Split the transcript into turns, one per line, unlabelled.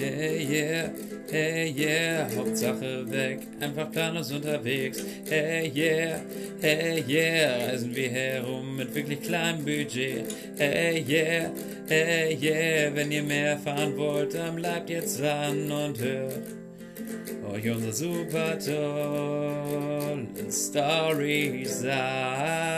Hey yeah, hey yeah, Hauptsache weg, einfach planlos unterwegs. Hey yeah, hey yeah, reisen wir herum mit wirklich kleinem Budget. Hey yeah, hey yeah, wenn ihr mehr erfahren wollt, dann bleibt jetzt dran und hört euch unsere super tollen Stories an.